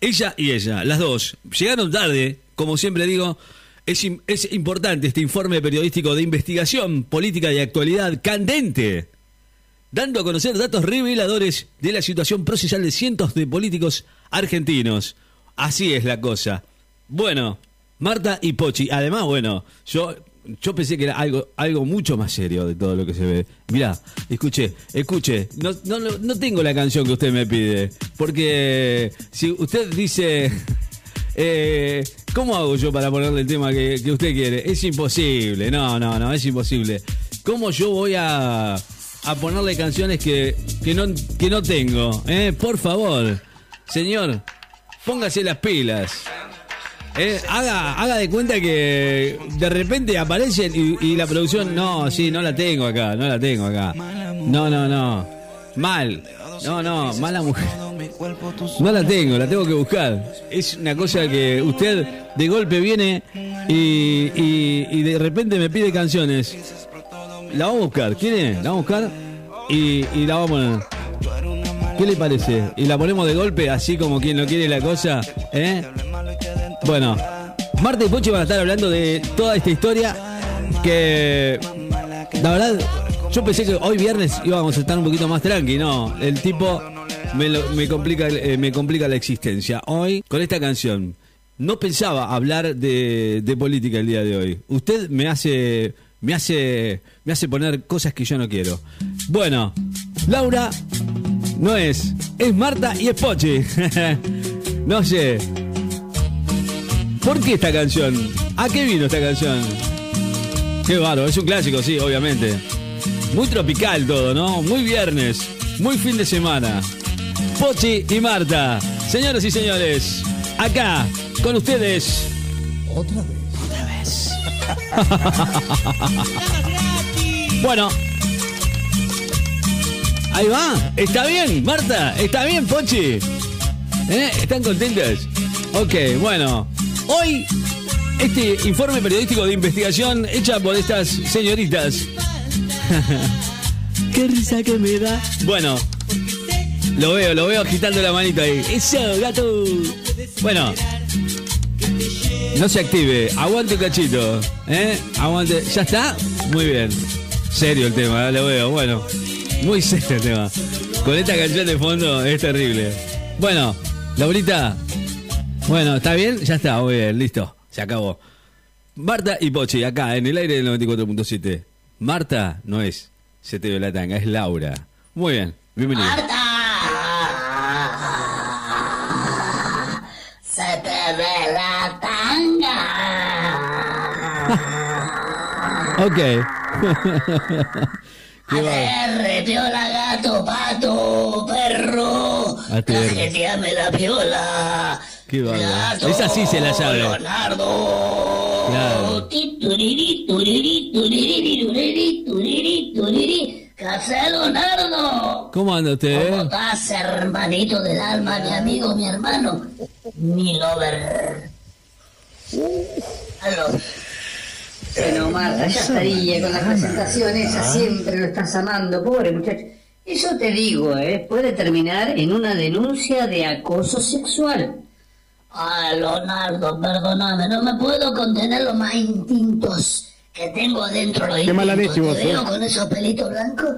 Ella y ella, las dos, llegaron tarde, como siempre digo, es, im- es importante este informe periodístico de investigación política y actualidad candente, dando a conocer datos reveladores de la situación procesal de cientos de políticos argentinos. Así es la cosa. Bueno, Marta y Pochi, además, bueno, yo yo pensé que era algo algo mucho más serio de todo lo que se ve. Mirá, escuche, escuche, no, no, no- tengo la canción que usted me pide, porque si usted dice, eh, ¿cómo hago yo para ponerle el tema que, que usted quiere? Es imposible, no, no, no, es imposible. ¿Cómo yo voy a, a ponerle canciones que, que, no, que no tengo? eh? Por favor, señor, póngase las pilas. Eh, haga, haga de cuenta que de repente aparecen y, la producción, no, sí, no la tengo acá, no la tengo acá. No, no, no. Mal. No, no, mala mujer. No la tengo, la tengo que buscar. Es una cosa que usted de golpe viene y, y- y de repente me pide canciones. La vamos a buscar, ¿quiere? La vamos a buscar y, y la vamos a poner. ¿Qué le parece? Y la ponemos de golpe, así como quien no quiere la cosa, ¿eh? Bueno, Marta y Pochi van a estar hablando de toda esta historia que, la verdad, yo pensé que hoy viernes íbamos a estar un poquito más tranqui, no, el tipo me, complica, eh, me complica la existencia. Hoy, con esta canción, no pensaba hablar de, de política el día de hoy. Usted me hace, me hace, me hace poner cosas que yo no quiero. Bueno, Laura no es, es Marta y es Pochi. no sé. ¿Por qué esta canción? ¿A qué vino esta canción? Qué bárbaro, es un clásico, sí, obviamente. Muy tropical todo, ¿no? Muy viernes, muy fin de semana. Pochi y Marta, señoras y señores, acá con ustedes. Otra vez. Bueno. Ahí va. ¿Está bien, Marta? ¿Está bien, Pochi? ¿Eh? ¿Están contentas? Ok, bueno. Hoy, este informe periodístico de investigación hecha por estas señoritas. Qué risa que me da. Bueno, lo veo, lo veo agitando la manita ahí. Eso, gato. Bueno, no se active. Aguante un cachito. ¿Eh? Aguante. ¿Ya está? Muy bien. Serio el tema, ¿eh? lo veo. Bueno, muy serio el tema. Con esta canción de fondo es terrible. Bueno, Laurita. Bueno, ¿está bien? Ya está, muy bien, listo. Se acabó. Marta y Pochi, acá en el aire del 94.7. Marta no es Se te ve la tanga, es Laura. Muy bien, bienvenido. Se te ve la tanga. Ok. Aterre, piola, gato, pato, perro. Cajeteame la piola. Qué. Gato, Esa sí se la sabe. Leonardo. Claro. Ti, turiri, turiri, turiri, turiri, turiri, turiri. ¿Qué hace, Leonardo? ¿Cómo anda usted? ¿Cómo eh? estás, hermanito del alma, mi amigo, mi hermano? Mi lover. Aló. Bueno, Marta, ya estaría con las presentaciones, ya siempre lo estás amando, pobre muchacho. Eso te digo, ¿eh? Puede terminar en una denuncia de acoso sexual. Ay, Leonardo, perdóname, no me puedo contener los más instintos que tengo adentro. Los Qué mala leche vos, veo eh. con esos pelitos blancos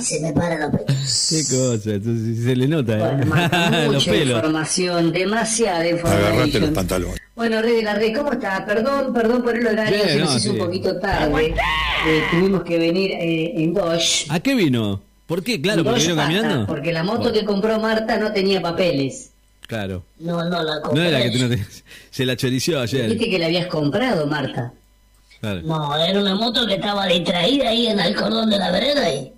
y se me paran los pelos. Qué cosa, entonces se le nota, Bueno, ¿eh? Los mucha pelos. información, demasiada información. Agarrate los pantalones. Bueno, Rey de la Rey, ¿cómo está? Perdón, perdón por el horario, Bien, se nos no, hizo sí. un poquito tarde. Eh, tuvimos que venir eh, en Dodge. ¿A qué vino? ¿Por qué? Claro, porque vino caminando. Porque la moto Bueno, que compró Marta no tenía papeles. Claro. No, no la No compré. era que tú no tenías. Se la chorició ayer. Viste que la habías comprado, Marta. Claro. No, era una moto que estaba distraída ahí en el cordón de la vereda y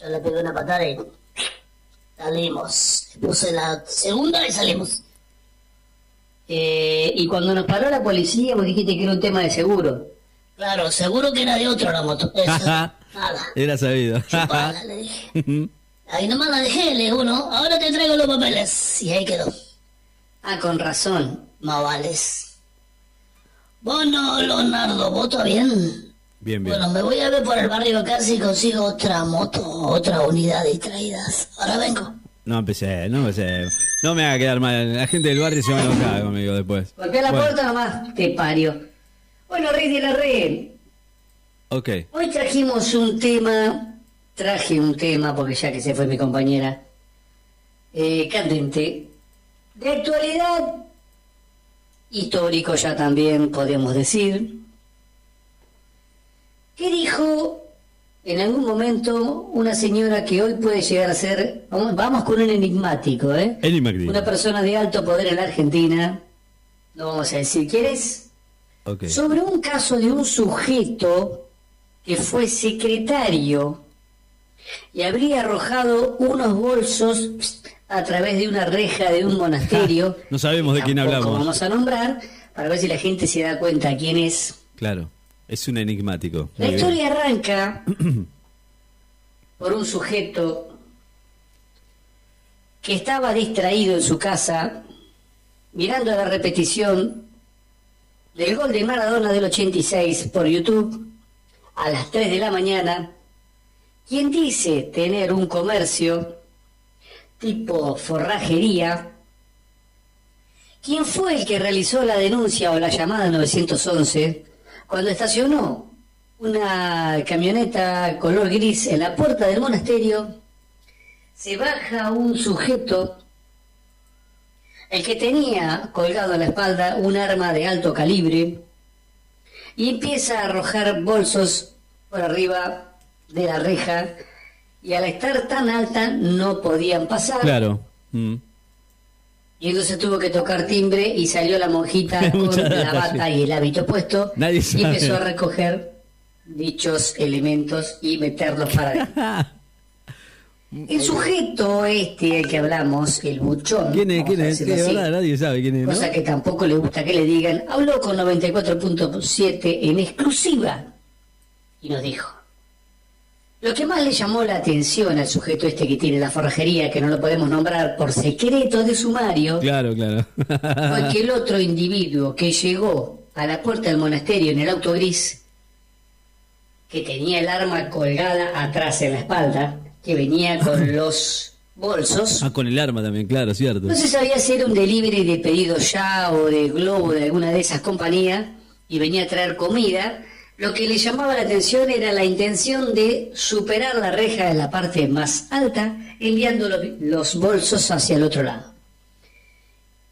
yo le pegué una patada y salimos. Puse la segunda y salimos. Eh, y cuando nos paró la policía, vos dijiste que era un tema de seguro. Claro, seguro que era de otro la moto. Eso, nada. Era sabido. Chupala, le dije. Ahí nomás la dejé, le digo, no, ahora te traigo los papeles. Y ahí quedó. Ah, con razón. No vales. Vos no, Leonardo, vos está bien. Bien, bien. Bueno, me voy a ver por el barrio acá si consigo otra moto, otra unidad distraídas. Ahora vengo. No empecé, no empecé. No me haga quedar mal. La gente del barrio se va a enojar conmigo después. Golpea la Bueno, puerta nomás, te pario. Bueno, Rey de la Red, Ok. hoy trajimos un tema, traje un tema, porque ya que se fue mi compañera, eh, candente, de actualidad, histórico ya también podemos decir, que dijo en algún momento una señora que hoy puede llegar a ser, vamos, vamos con un enigmático, ¿eh? Enigmático. Una persona de alto poder en la Argentina, no vamos a decir quién es, Ok. sobre un caso de un sujeto que fue secretario y habría arrojado unos bolsos a través de una reja de un monasterio. No sabemos de quién hablamos. Vamos a nombrar para ver si la gente se da cuenta quién es. Claro. Es un enigmático. La bien. historia arranca por un sujeto que estaba distraído en su casa mirando la repetición del gol de Maradona del 86 por YouTube a las 3 de la mañana, quien dice tener un comercio tipo forrajería, quien fue el que realizó la denuncia o la llamada 911 cuando estacionó una camioneta color gris en la puerta del monasterio, se baja un sujeto, el que tenía colgado a la espalda un arma de alto calibre, y empieza a arrojar bolsos por arriba de la reja, y al estar tan alta no podían pasar. Claro. Mm. Y entonces tuvo que tocar timbre y salió la monjita con la bata y el hábito puesto Nadie y empezó a recoger dichos elementos y meterlos para adentro. El sujeto este del que hablamos, el buchón, ¿Quién es? ¿Quién es? así, verdad nadie sabe quién es, ¿no? cosa que tampoco le gusta que le digan, habló con 94.7 en exclusiva y nos dijo. Lo que más le llamó la atención al sujeto este que tiene la forrajería, que no lo podemos nombrar por secreto de sumario, Claro, claro. fue que el otro individuo que llegó a la puerta del monasterio en el auto gris, que tenía el arma colgada atrás en la espalda, que venía con los bolsos, ah, con el arma también, claro, cierto. no se sabía si era un delivery de pedido ya o de Globo de alguna de esas compañías y venía a traer comida. Lo que le llamaba la atención era la intención de superar la reja en la parte más alta, enviando lo- los bolsos hacia el otro lado.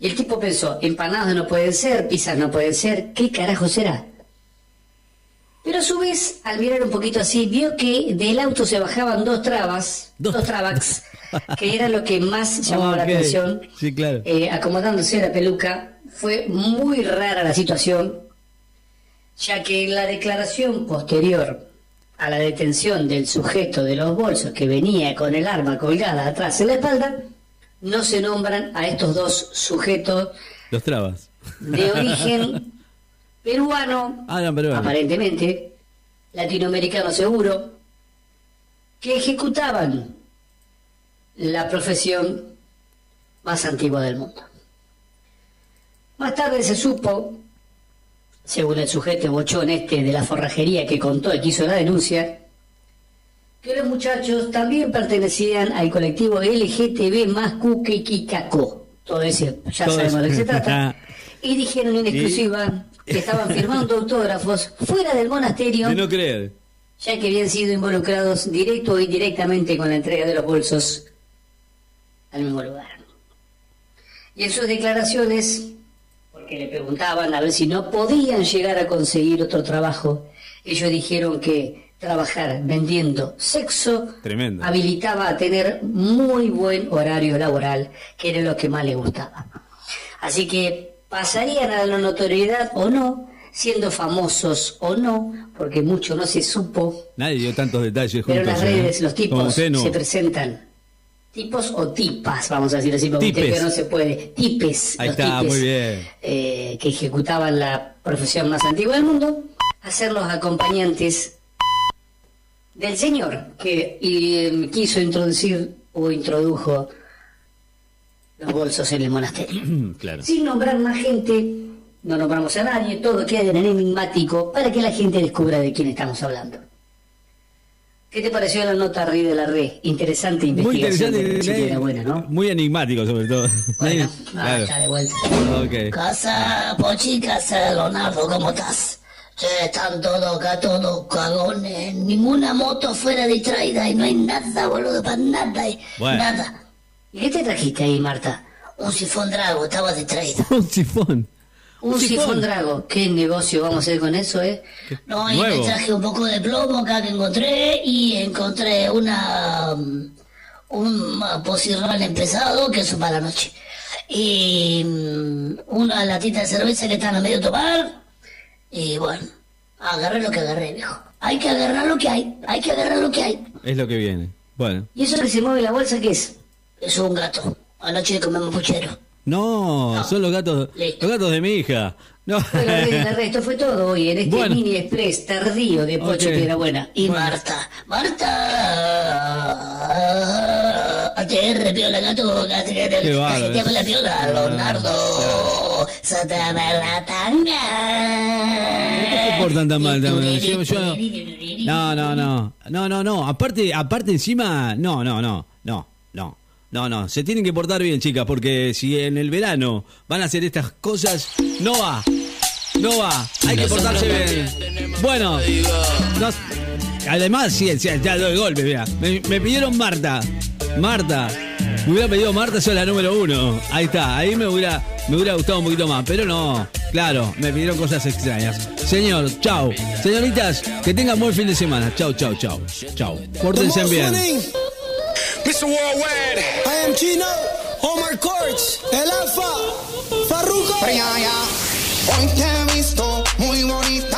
Y el tipo pensó, empanadas no pueden ser, pizzas no pueden ser, ¿qué carajo será? Pero a su vez, al mirar un poquito así, vio que del auto se bajaban dos trabas, Dos- dos, trabax, que era lo que más llamaba la atención. sí, claro. Eh, acomodándose la peluca, fue muy rara la situación, ya que en la declaración posterior a la detención del sujeto de los bolsos que venía con el arma colgada atrás en la espalda, no se nombran a estos dos sujetos Los trabas. de origen peruano, Ah, eran peruanos. aparentemente, latinoamericano seguro, que ejecutaban la profesión más antigua del mundo. Más tarde se supo, según el sujeto bochón este de la forrajería que contó y que hizo la denuncia, que los muchachos también pertenecían al colectivo LGTB más Kikako. Todo eso, ya Todo sabemos de qué se trata. Y dijeron en exclusiva que estaban firmando autógrafos fuera del monasterio, De no creer. ya que habían sido involucrados directo o indirectamente con la entrega de los bolsos al mismo lugar. Y en sus declaraciones, porque le preguntaban a ver si no podían llegar a conseguir otro trabajo, ellos dijeron que trabajar vendiendo sexo Tremendo. habilitaba a tener muy buen horario laboral, que era lo que más les gustaba. Así que pasarían a la notoriedad o no, siendo famosos o no, porque mucho no se supo, Nadie dio tantos detalles pero juntos. en las ¿eh? redes los Como tipos no. se presentan. Tipos o tipas, vamos a decir así, porque Tipes. usted no se puede. Tipes. Ahí los está, tipes, muy bien. eh, que ejecutaban la profesión más antigua del mundo, a ser los acompañantes del señor que eh, quiso introducir o introdujo los bolsos en el monasterio. claro. Sin nombrar más gente, no nombramos a nadie, todo queda en el enigmático para que la gente descubra de quién estamos hablando. ¿Qué te pareció la nota arriba de la red? Interesante Muy investigación. interesante. de buena, ¿no? Muy enigmático, sobre todo. Bueno, Claro. ya de vuelta. Ok. Casa, Pochi, casa, Leonardo, ¿cómo estás? Che, están todos acá, todos cagones. Ninguna moto fuera distraída y no hay nada, boludo, para nada. y- Bueno. Nada. ¿Y qué te trajiste ahí, Marta? Un sifón drago, estaba distraída. Un sifón. Un, Un sifón. sifón. drago. ¿Qué negocio vamos a hacer con eso, eh? No, y me traje un poco de plomo acá que encontré y encontré una um, un posirral empezado que es para la noche. Y mm, una latita de cerveza que están a medio tomar. Y bueno, agarré lo que agarré, viejo. Hay que agarrar lo que hay, hay que agarrar lo que hay. Es lo que viene. Bueno. ¿Y eso que se mueve la bolsa qué es? Es un gato. Anoche comemos puchero. No, son los gatos, Listo. los gatos de mi hija. No. Esto fue todo hoy en este Bueno. mini express tardío de Pocho Ok. Piedra Buena. Y Bueno. Marta, Marta, ATR, piola, gato, Qué cajeteame la piola, Leonardo, sátame la tanga. se portan tan mal también? Yo- yo- No, no, no. No, no, no. Aparte, aparte encima, no, no, no, no, no. No, no, se tienen que portar bien, chicas, porque si en el verano van a hacer estas cosas, no va. No va. Hay que portarse bien. Bueno, no- además, sí, sí, ya doy golpe, mira. Me, me pidieron Marta. Marta. Me hubiera pedido Marta, soy la número uno. Ahí está, ahí me hubiera, me hubiera gustado un poquito más. Pero no, claro, me pidieron cosas extrañas. Señor, chau. Señoritas, que tengan buen fin de semana. Chau, chau, chau. Chau. Pórtense bien. Mr. Worldwide. I am Chino, Omar Courts, El Alfa, Farruko. Hoy te he visto muy bonito.